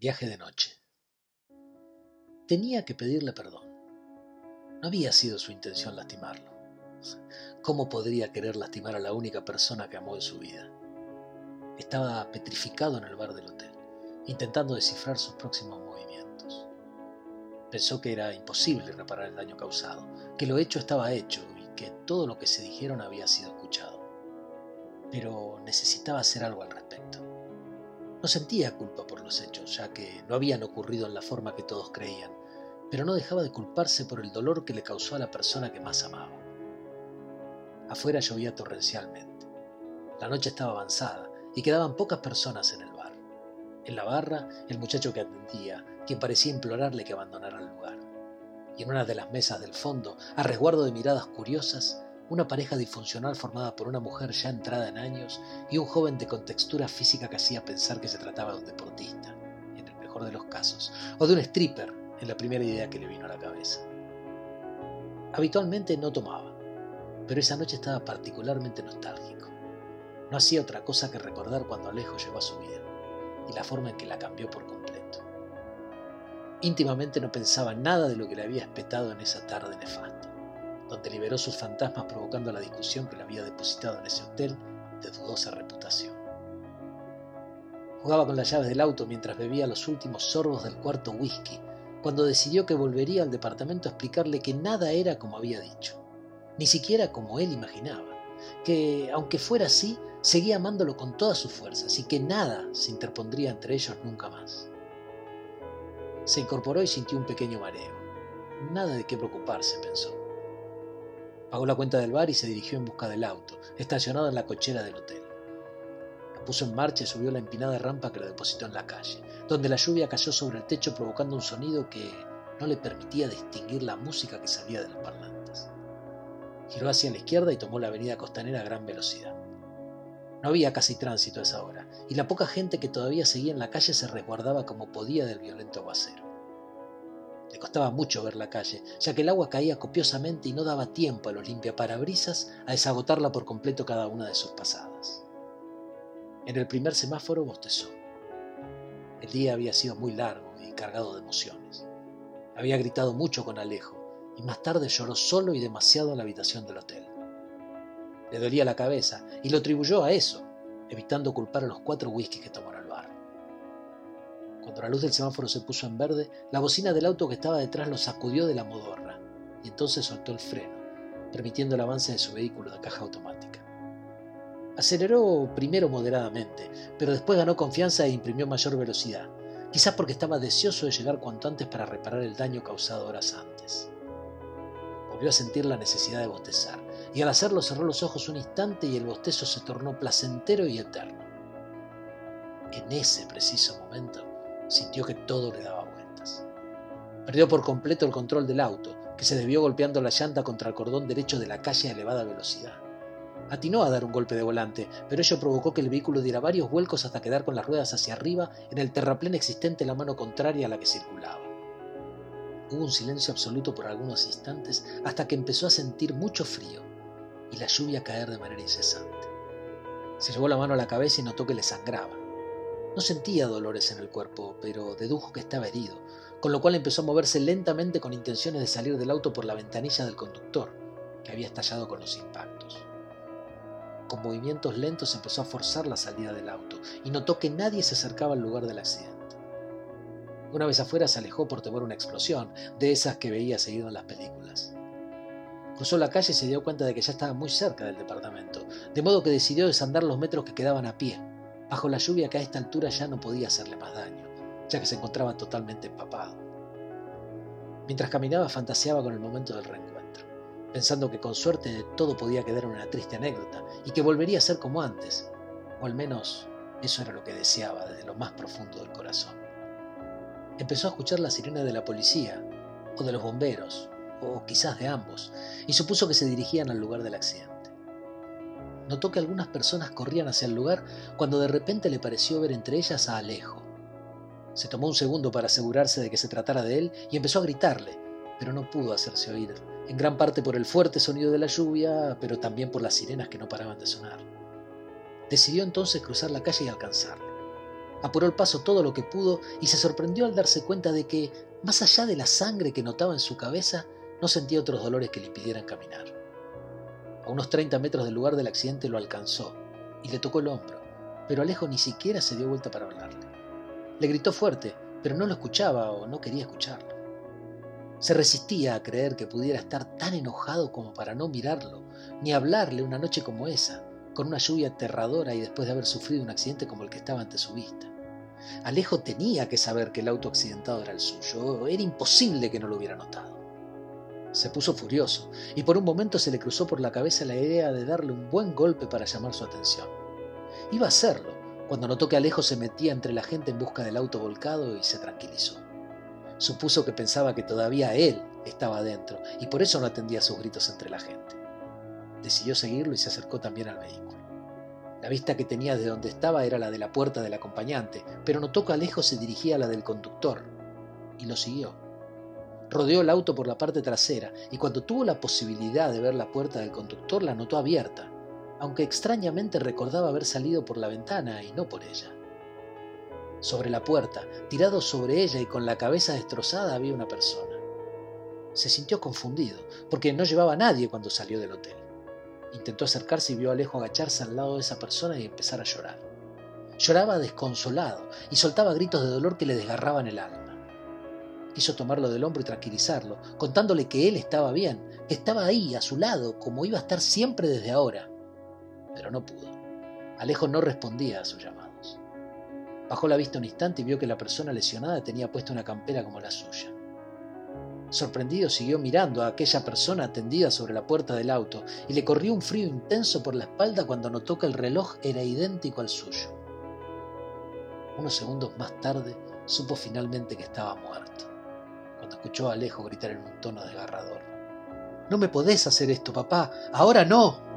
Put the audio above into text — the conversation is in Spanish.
Viaje de noche. Tenía que pedirle perdón. No había sido su intención lastimarlo. ¿Cómo podría querer lastimar a la única persona que amó en su vida? Estaba petrificado en el bar del hotel, intentando descifrar sus próximos movimientos. Pensó que era imposible reparar el daño causado, que lo hecho estaba hecho y que todo lo que se dijeron había sido escuchado. Pero necesitaba hacer algo al respecto. No sentía culpa hechos, ya que no habían ocurrido en la forma que todos creían, pero no dejaba de culparse por el dolor que le causó a la persona que más amaba. Afuera llovía torrencialmente. La noche estaba avanzada y quedaban pocas personas en el bar. En la barra, el muchacho que atendía, quien parecía implorarle que abandonara el lugar. Y en una de las mesas del fondo, a resguardo de miradas curiosas, una pareja disfuncional formada por una mujer ya entrada en años y un joven de contextura física que hacía pensar que se trataba de un deportista, en el mejor de los casos, o de un stripper, en la primera idea que le vino a la cabeza. Habitualmente no tomaba, pero esa noche estaba particularmente nostálgico. No hacía otra cosa que recordar cuando Alejo llegó a su vida y la forma en que la cambió por completo. Íntimamente no pensaba nada de lo que le había espetado en esa tarde nefasta donde liberó sus fantasmas provocando la discusión que le había depositado en ese hotel de dudosa reputación. Jugaba con las llaves del auto mientras bebía los últimos sorbos del cuarto whisky, cuando decidió que volvería al departamento a explicarle que nada era como había dicho, ni siquiera como él imaginaba, que aunque fuera así, seguía amándolo con todas sus fuerzas y que nada se interpondría entre ellos nunca más. Se incorporó y sintió un pequeño mareo. Nada de qué preocuparse, pensó. Pagó la cuenta del bar y se dirigió en busca del auto, estacionado en la cochera del hotel. Lo puso en marcha y subió la empinada rampa que lo depositó en la calle, donde la lluvia cayó sobre el techo provocando un sonido que no le permitía distinguir la música que salía de los parlantes. Giró hacia la izquierda y tomó la avenida costanera a gran velocidad. No había casi tránsito a esa hora, y la poca gente que todavía seguía en la calle se resguardaba como podía del violento aguacero. Le costaba mucho ver la calle, ya que el agua caía copiosamente y no daba tiempo a los limpiaparabrisas a desagotarla por completo cada una de sus pasadas. En el primer semáforo bostezó. El día había sido muy largo y cargado de emociones. Había gritado mucho con Alejo y más tarde lloró solo y demasiado en la habitación del hotel. Le dolía la cabeza y lo atribuyó a eso, evitando culpar a los cuatro whiskies que tomó cuando la luz del semáforo se puso en verde, la bocina del auto que estaba detrás lo sacudió de la modorra y entonces soltó el freno, permitiendo el avance de su vehículo de caja automática. Aceleró primero moderadamente, pero después ganó confianza e imprimió mayor velocidad, quizás porque estaba deseoso de llegar cuanto antes para reparar el daño causado horas antes. Volvió a sentir la necesidad de bostezar, y al hacerlo cerró los ojos un instante y el bostezo se tornó placentero y eterno. En ese preciso momento, sintió que todo le daba vueltas. Perdió por completo el control del auto, que se desvió golpeando la llanta contra el cordón derecho de la calle a elevada velocidad. Atinó a dar un golpe de volante, pero ello provocó que el vehículo diera varios vuelcos hasta quedar con las ruedas hacia arriba en el terraplén existente en la mano contraria a la que circulaba. Hubo un silencio absoluto por algunos instantes hasta que empezó a sentir mucho frío y la lluvia caer de manera incesante. Se llevó la mano a la cabeza y notó que le sangraba. No sentía dolores en el cuerpo, pero dedujo que estaba herido, con lo cual empezó a moverse lentamente con intenciones de salir del auto por la ventanilla del conductor, que había estallado con los impactos. Con movimientos lentos empezó a forzar la salida del auto y notó que nadie se acercaba al lugar del accidente. Una vez afuera se alejó por temor a una explosión, de esas que veía seguido en las películas. Cruzó la calle y se dio cuenta de que ya estaba muy cerca del departamento, de modo que decidió desandar los metros que quedaban a pie, bajo la lluvia que a esta altura ya no podía hacerle más daño, ya que se encontraba totalmente empapado. Mientras caminaba fantaseaba con el momento del reencuentro, pensando que con suerte todo podía quedar una triste anécdota y que volvería a ser como antes, o al menos eso era lo que deseaba desde lo más profundo del corazón. Empezó a escuchar la sirena de la policía, o de los bomberos, o quizás de ambos, y supuso que se dirigían al lugar del accidente notó que algunas personas corrían hacia el lugar cuando de repente le pareció ver entre ellas a Alejo. Se tomó un segundo para asegurarse de que se tratara de él y empezó a gritarle, pero no pudo hacerse oír, en gran parte por el fuerte sonido de la lluvia, pero también por las sirenas que no paraban de sonar. Decidió entonces cruzar la calle y alcanzarlo. Apuró el paso todo lo que pudo y se sorprendió al darse cuenta de que, más allá de la sangre que notaba en su cabeza, no sentía otros dolores que le impidieran caminar. A unos 30 metros del lugar del accidente lo alcanzó y le tocó el hombro, pero Alejo ni siquiera se dio vuelta para hablarle. Le gritó fuerte, pero no lo escuchaba o no quería escucharlo. Se resistía a creer que pudiera estar tan enojado como para no mirarlo, ni hablarle una noche como esa, con una lluvia aterradora y después de haber sufrido un accidente como el que estaba ante su vista. Alejo tenía que saber que el auto accidentado era el suyo, era imposible que no lo hubiera notado. Se puso furioso y por un momento se le cruzó por la cabeza la idea de darle un buen golpe para llamar su atención. Iba a hacerlo cuando notó que Alejo se metía entre la gente en busca del auto volcado y se tranquilizó. Supuso que pensaba que todavía él estaba adentro y por eso no atendía sus gritos entre la gente. Decidió seguirlo y se acercó también al vehículo. La vista que tenía de donde estaba era la de la puerta del acompañante, pero notó que Alejo se dirigía a la del conductor y lo siguió. Rodeó el auto por la parte trasera y cuando tuvo la posibilidad de ver la puerta del conductor la notó abierta, aunque extrañamente recordaba haber salido por la ventana y no por ella. Sobre la puerta, tirado sobre ella y con la cabeza destrozada, había una persona. Se sintió confundido, porque no llevaba a nadie cuando salió del hotel. Intentó acercarse y vio a Alejo agacharse al lado de esa persona y empezar a llorar. Lloraba desconsolado y soltaba gritos de dolor que le desgarraban el alma. Quiso tomarlo del hombro y tranquilizarlo, contándole que él estaba bien, que estaba ahí, a su lado, como iba a estar siempre desde ahora. Pero no pudo. Alejo no respondía a sus llamados. Bajó la vista un instante y vio que la persona lesionada tenía puesta una campera como la suya. Sorprendido siguió mirando a aquella persona tendida sobre la puerta del auto y le corrió un frío intenso por la espalda cuando notó que el reloj era idéntico al suyo. Unos segundos más tarde supo finalmente que estaba muerto escuchó a Alejo gritar en un tono desgarrador. No me podés hacer esto, papá. Ahora no.